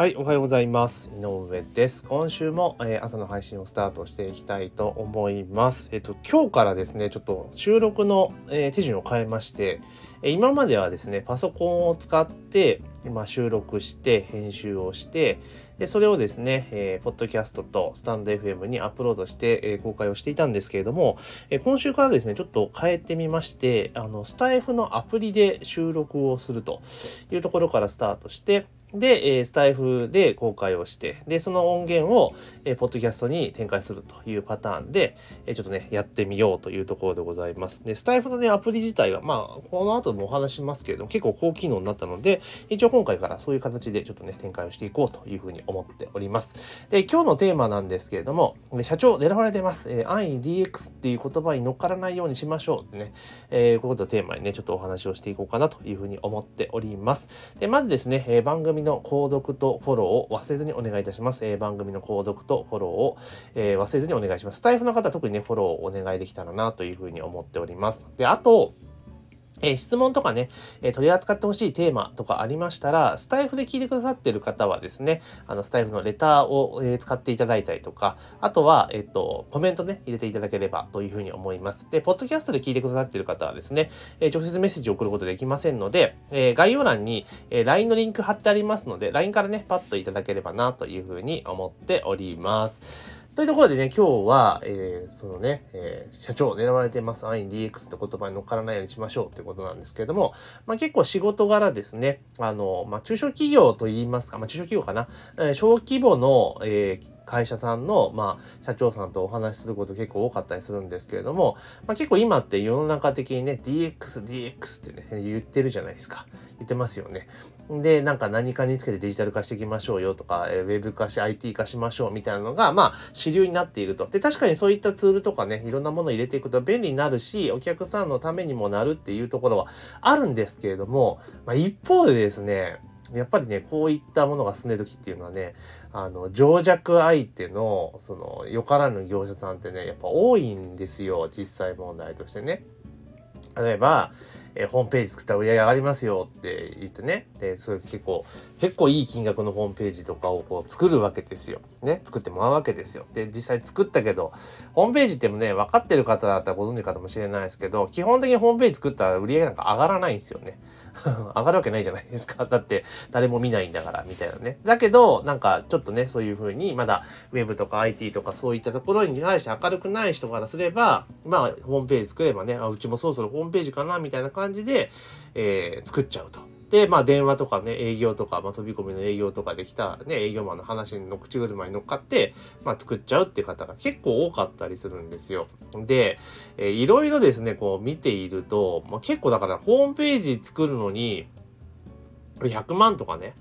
はい、おはようございます。井上です。今週も、えー、朝の配信をスタートしていきたいと思います。えっと、今日からですね、ちょっと収録の、えー、手順を変えまして、え今まではですね、パソコンを使って、今収録して、編集をして、で、それをですね、えー、ポッドキャストとスタンド FM にアップロードして、えー、公開をしていたんですけれども、えー、今週からですね、ちょっと変えてみまして、あの、スタイフのアプリで収録をするというところからスタートして、で、えー、スタイフで公開をして、で、その音源を、えー、ポッドキャストに展開するというパターンで、えー、ちょっとね、やってみようというところでございます。で、スタイフのね、アプリ自体が、まあ、この後もお話しますけれども、結構高機能になったので、一応今回からそういう形でちょっとね、展開をしていこうというふうに思っております。で、今日のテーマなんですけれども、社長狙われてます。えー、安易 DX っていう言葉に乗っからないようにしましょうってね、えー、こういうことをテーマにね、ちょっとお話をしていこうかなというふうに思っております。で、まずですね、えー、番組の購読とフォローを忘れずにお願いいたします。えー、番組の購読とフォローを、えー、忘れずにお願いします。スタイフの方特にね、フォローをお願いできたらなというふうに思っております。で、あと、えー、質問とかね、えー、取り扱ってほしいテーマとかありましたら、スタイフで聞いてくださってる方はですね、あの、スタイフのレターを、えー、使っていただいたりとか、あとは、えっ、と、コメントね、入れていただければというふうに思います。で、ポッドキャストで聞いてくださってる方はですね、え直接メッセージを送ることできませんので、え概要欄に、え LINE のリンク貼ってありますので、LINE からね、パッといただければなというふうに思っております。というところでね、今日は、えー、そのね、えー、社長狙われてます。安易 DX って言葉に乗っからないようにしましょうということなんですけれども、まあ結構仕事柄ですね、あの、まあ中小企業と言いますか、まあ中小企業かな、えー、小規模の、えー、会社さんの、まあ、社長さんとお話しすること結構多かったりするんですけれども、まあ、結構今って世の中的にね、DX、DX ってね、言ってるじゃないですか。言ってますよね。で、なんか何かにつけてデジタル化していきましょうよとか、えウェブ化し、IT 化しましょうみたいなのが、まあ、主流になっていると。で、確かにそういったツールとかね、いろんなものを入れていくと便利になるし、お客さんのためにもなるっていうところはあるんですけれども、まあ、一方でですね、やっぱりね、こういったものが進んでる時っていうのはね、あの、情弱相手の、その、よからぬ業者さんってね、やっぱ多いんですよ、実際問題としてね。例えば、えー、ホームページ作ったら売り上げ上がりますよって言ってね。で、それ結構、結構いい金額のホームページとかをこう作るわけですよ。ね。作ってもらうわけですよ。で、実際作ったけど、ホームページってもね、分かってる方だったらご存知かもしれないですけど、基本的にホームページ作ったら売り上げなんか上がらないんですよね。上がるわけないじゃないですか。だって誰も見ないんだから、みたいなね。だけど、なんかちょっとね、そういう風に、まだ Web とか IT とかそういったところに対して明るくない人からすれば、まあ、ホームページ作ればね、あ、うちもそろそろホームページかな、みたいな感じで、えー、作っちゃうと。で、まあ電話とかね、営業とか、まあ飛び込みの営業とかできたね、営業マンの話の口車に乗っかって、まあ作っちゃうっていう方が結構多かったりするんですよ。で、えー、いろいろですね、こう見ていると、まあ、結構だからホームページ作るのに、100万とかね、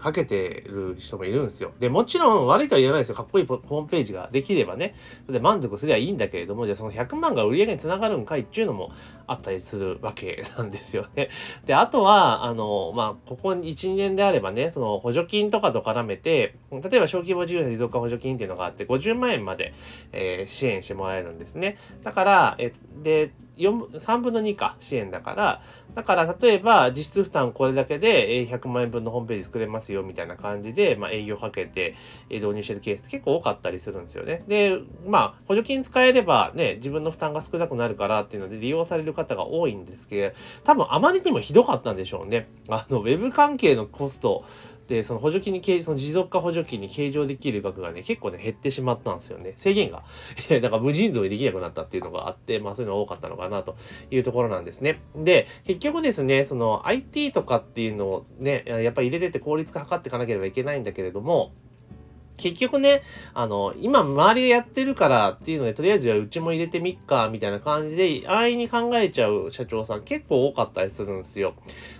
かけてる人もいるんですよ。で、もちろん悪いとは言わないですよ。かっこいいホームページができればね、で満足すればいいんだけれども、じゃあその100万が売り上げにつながるんかいっていうのもあったりするわけなんですよね。で、あとは、あの、まあ、ここ1、2年であればね、その補助金とかと絡めて、例えば小規模事業者持続化補助金っていうのがあって、50万円まで、えー、支援してもらえるんですね。だから、え、で、3分の2か支援だから、だから例えば実質負担これだけで100万円分のホームページ作れますよみたいな感じで、まあ、営業かけて導入してるケースって結構多かったりするんですよね。で、まあ補助金使えればね、自分の負担が少なくなるからっていうので利用される方が多いんですけど、多分あまりにもひどかったんでしょうね。あの、ウェブ関係のコスト、で、その補助金に計、その持続化補助金に計上できる額がね、結構ね、減ってしまったんですよね。制限が。だから無尽蔵にできなくなったっていうのがあって、まあそういうのが多かったのかなというところなんですね。で、結局ですね、その IT とかっていうのをね、やっぱり入れてって効率化図っていかなければいけないんだけれども、結局ね、あの、今周りがやってるからっていうので、とりあえずはうちも入れてみっか、みたいな感じで、安易に考えちゃう社長さん結構多かったりするんですよ。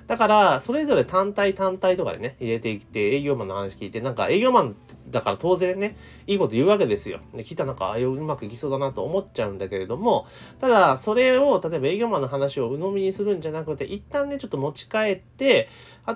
だから、それぞれ単体単体とかでね、入れていって、営業マンの話聞いて、なんか営業マンってだから当然ね、いいこと言うわけですよ。で聞いたなんか、ああいううまくいきそうだなと思っちゃうんだけれども、ただ、それを、例えば営業マンの話を鵜呑みにするんじゃなくて、一旦ね、ちょっと持ち帰って、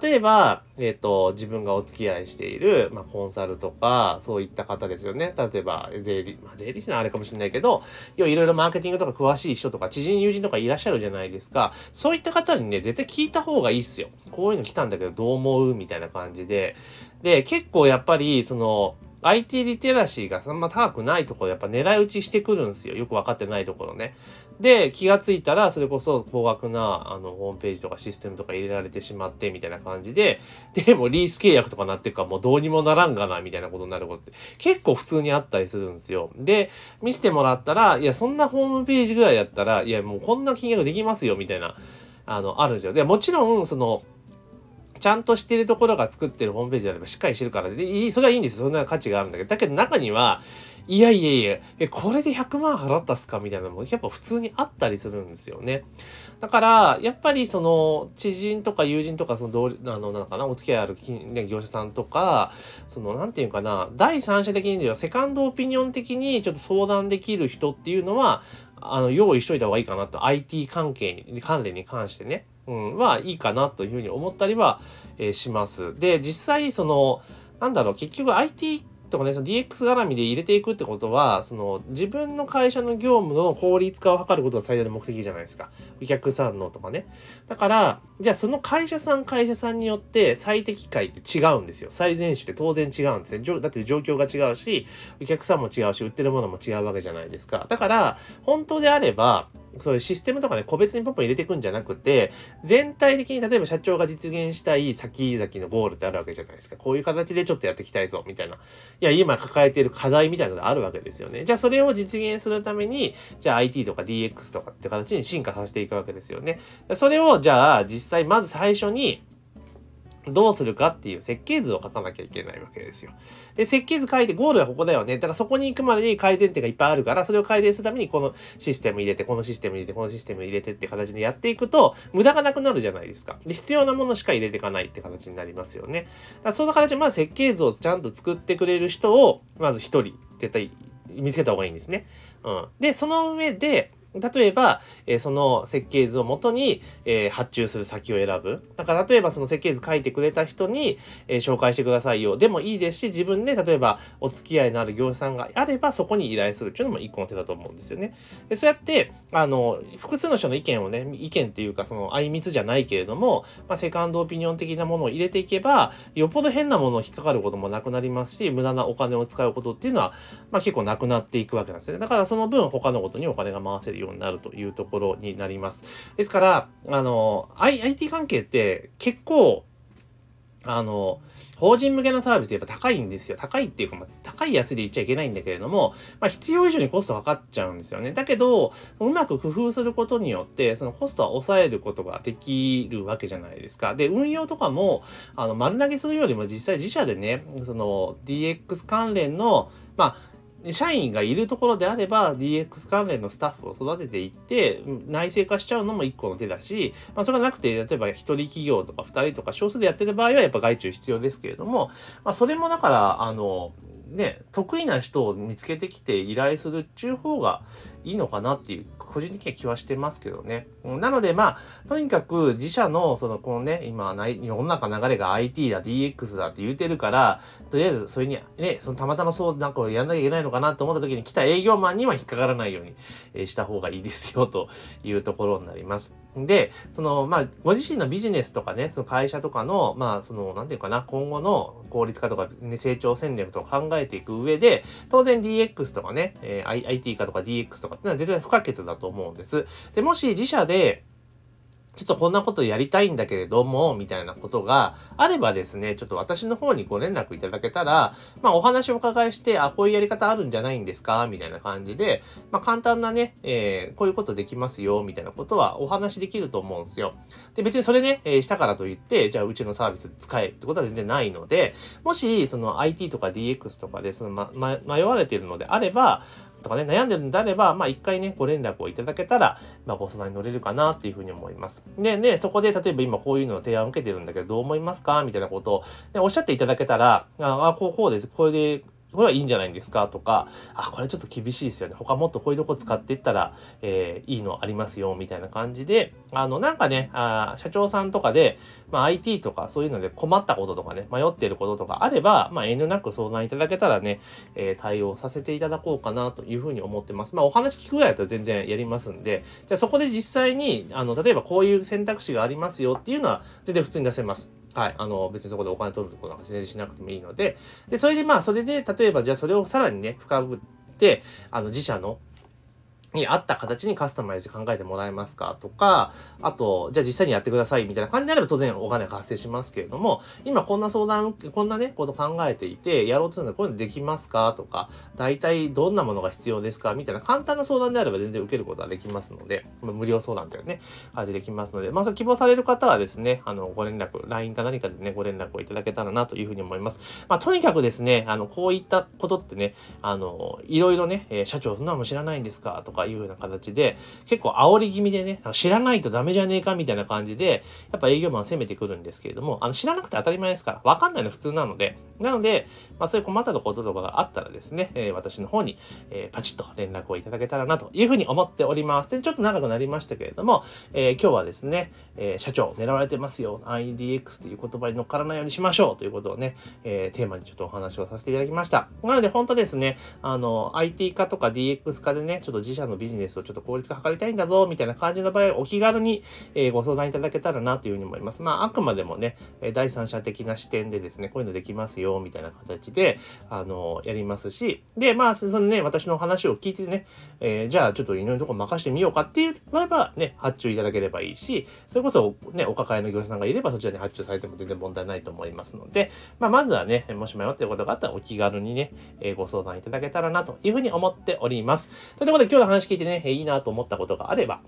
例えば、えっ、ー、と、自分がお付き合いしている、まあ、コンサルとか、そういった方ですよね。例えば、税理、まあ、税理士のあれかもしれないけど、要はいろいろマーケティングとか詳しい人とか、知人友人とかいらっしゃるじゃないですか。そういった方にね、絶対聞いた方がいいっすよ。こういうの来たんだけど、どう思う？みたいな感じで。で、結構やっぱり、その、IT リテラシーがそんな高くないところやっぱ狙い撃ちしてくるんですよ。よくわかってないところね。で、気がついたら、それこそ高額な、あの、ホームページとかシステムとか入れられてしまって、みたいな感じで、で、もリース契約とかなってるから、もうどうにもならんがな、みたいなことになることって、結構普通にあったりするんですよ。で、見せてもらったら、いや、そんなホームページぐらいやったら、いや、もうこんな金額できますよ、みたいな、あの、あるんですよ。で、もちろん、その、ちゃんとしてるところが作ってるホームページであればしっかりしてるから、それはいいんですよ。そんな価値があるんだけど。だけど中には、いやいやいや、え、これで100万払ったっすかみたいなのもやっぱ普通にあったりするんですよね。だから、やっぱりその、知人とか友人とか、その同、あの、なんかな、お付き合いある、ね、業者さんとか、その、なんていうかな、第三者的にでは、セカンドオピニオン的にちょっと相談できる人っていうのは、あの、用意しといた方がいいかなと、IT 関係に、関連に関してね、うん、はいいかなというふうに思ったりは、えー、します。で、実際、その、なんだろう、結局 IT とかね、その DX 絡みで入れていくってことは、その自分の会社の業務の効率化を図ることが最大の目的じゃないですか。お客さんのとかね。だから、じゃあその会社さん会社さんによって最適解って違うんですよ。最善手って当然違うんですね。だって状況が違うし、お客さんも違うし、売ってるものも違うわけじゃないですか。だから、本当であれば、そういうシステムとかね、個別にポンポン入れていくんじゃなくて、全体的に例えば社長が実現したい先々のゴールってあるわけじゃないですか。こういう形でちょっとやっていきたいぞ、みたいな。いや、今抱えている課題みたいなのがあるわけですよね。じゃあそれを実現するために、じゃあ IT とか DX とかって形に進化させていくわけですよね。それを、じゃあ実際まず最初に、どうするかっていう設計図を書かなきゃいけないわけですよ。で、設計図書いてゴールはここだよね。だからそこに行くまでに改善点がいっぱいあるから、それを改善するためにこのシステム入れて、このシステム入れて、このシステム入れてって形でやっていくと、無駄がなくなるじゃないですか。で、必要なものしか入れていかないって形になりますよね。だからその形でまず設計図をちゃんと作ってくれる人を、まず一人、絶対見つけた方がいいんですね。うん。で、その上で、例えば、えー、その設計図をもとに、えー、発注する先を選ぶ。だから例えばその設計図書いてくれた人に、えー、紹介してくださいよ。でもいいですし、自分で例えばお付き合いのある業者さんがあればそこに依頼するっていうのも一個の手だと思うんですよね。でそうやって、あの、複数の人の意見をね、意見っていうかその相密じゃないけれども、まあ、セカンドオピニオン的なものを入れていけば、よっぽど変なものを引っかかることもなくなりますし、無駄なお金を使うことっていうのは、まあ、結構なくなっていくわけなんですね。だからその分他のことにお金が回せるようになるというところになります。ですから、あの、IT 関係って結構、あの、法人向けのサービスやっぱ高いんですよ。高いっていうか、まあ、高い安いで言っちゃいけないんだけれども、まあ、必要以上にコストかかっちゃうんですよね。だけど、うまく工夫することによって、そのコストは抑えることができるわけじゃないですか。で、運用とかも、あの、丸投げするよりも実際自社でね、その DX 関連の、まあ、社員がいるところであれば DX 関連のスタッフを育てていって内製化しちゃうのも一個の手だし、まあ、それがなくて例えば一人企業とか二人とか少数でやってる場合はやっぱ外注必要ですけれども、まあ、それもだからあのね、得意な人を見つけてきて依頼するっちゅう方がいいのかなっていう、個人的には気はしてますけどね。なので、まあ、とにかく自社の、その、このね、今、世の中流れが IT だ、DX だって言うてるから、とりあえずそれに、ね、そのたまたまそう、なんかやんなきゃいけないのかなと思った時に来た営業マンには引っかからないように、した方がいいですよ、というところになります。で、その、まあ、ご自身のビジネスとかね、その会社とかの、まあ、その、なんていうかな、今後の効率化とか、ね、成長戦略とか考えていく上で、当然 DX とかね、えー、IT 化とか DX とかってのは絶対不可欠だと思うんです。で、もし自社で、ちょっとこんなことやりたいんだけれども、みたいなことがあればですね、ちょっと私の方にご連絡いただけたら、まあお話をお伺いして、あ、こういうやり方あるんじゃないんですかみたいな感じで、まあ簡単なね、えー、こういうことできますよ、みたいなことはお話できると思うんですよ。で、別にそれね、えー、したからといって、じゃあうちのサービス使えってことは全然ないので、もし、その IT とか DX とかで、そのま、ま、迷われているのであれば、とかね、悩んでるんであれば、まあ一回ね、ご連絡をいただけたら、まあご相談に乗れるかなっていうふうに思います。で、ね、そこで例えば今こういうのを提案を受けてるんだけど、どう思いますか？みたいなことを、ね、おっしゃっていただけたら、ああ、こう、こうです。これでこれはいいんじゃないんですか？とか、あ、これちょっと厳しいですよね。他もっとこういうとこ使っていったら、えー、いいのありますよ、みたいな感じで、あの、なんかね、あ社長さんとかで、まあ、IT とかそういうので困ったこととかね、迷っていることとかあれば、まあ、遠慮なく相談いただけたらね、えー、対応させていただこうかなというふうに思ってます。まあ、お話聞くぐらいだと全然やりますんで、じゃあそこで実際に、あの、例えばこういう選択肢がありますよっていうのは、全然普通に出せます。はい。あの、別にそこでお金取るとこなんか全然しなくてもいいので、で、それでまあ、それで、例えば、じゃあそれをさらにね、深くって、あの、自社のに合った形にカスタマイズ考えてもらえますかとか、あと、じゃあ実際にやってくださいみたいな感じであれば当然お金が発生しますけれども、今こんな相談、こんなね、こと考えていて、やろうとするのでこういうのできますかとか、大体どんなものが必要ですかみたいな簡単な相談であれば全然受けることができますので、無料相談というね、感じできますので、まあ、そ希望される方はですね、あの、ご連絡、LINE か何かでね、ご連絡をいただけたらなというふうに思います。まあ、とにかくですね、あの、こういったことってね、あの、いろいろね、え、社長そんなのも知らないんですかとかいうような形で、結構煽り気味でね、知らないとダメじゃねえかみたいな感じで、やっぱ営業マン攻めてくるんですけれども、あの、知らなくて当たり前ですから、わかんないの普通なので、なので、まあそういう困ったこととかがあったらですね、えー、私の方に、えー、パチッと連絡をいただけたらなというふうに思っております。で、ちょっと長くなりましたけれども、えー、今日はですね、え社長狙われてますよ。IDX という言葉に乗っからないようにしましょうということをね、えテーマにちょっとお話をさせていただきました。なので本当ですね、あの、IT 化とか DX 化でね、ちょっと自社のビジネスをちょっと効率化図りたいんだぞみたいな感じの場合、お気軽に、えご相談いただけたらなというふうに思います。まあ、あくまでもね、第三者的な視点でですね、こういうのできますよ、みたいな形で、あの、やりますし、で、まあ、そのね、私の話を聞いてね、えー、じゃあちょっといろいろなとこ任してみようかっていう場合はね、発注いただければいいし、それこそね、お抱えの業者さんがいればそちらに発注されても全然問題ないと思いますので、まあ、まずはね、もし迷っていることがあったらお気軽にね、え、ご相談いただけたらなというふうに思っております。ということで今日の話話聞いてね、いいなと思ったことがあれば、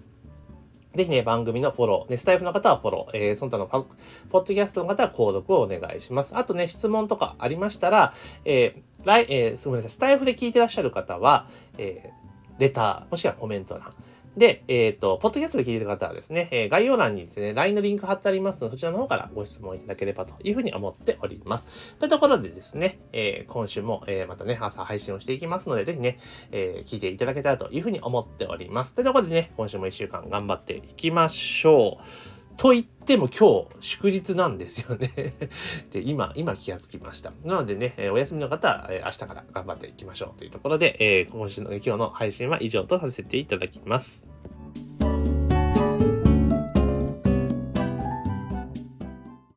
ぜひね、番組のフォロー、ね、スタイフの方はフォロー、えー、その他のポッドキャストの方は購読をお願いします。あとね、質問とかありましたら、えー、来、えー、すみません、スタイフで聞いてらっしゃる方は、えー、レター、もしくはコメント欄、で、えっ、ー、と、ポッドキャストで聞いてる方はですね、えー、概要欄にですね、LINE のリンク貼ってありますので、そちらの方からご質問いただければというふうに思っております。というところでですね、えー、今週も、えまたね、朝配信をしていきますので、ぜひね、え聞いていただけたらというふうに思っております。というところでね、今週も1週間頑張っていきましょう。と言っても今日祝日なんですよね で、今、今気がつきました。なのでね、お休みの方は、明日から頑張っていきましょうというところで、え今週の、今日の配信は以上とさせていただきます。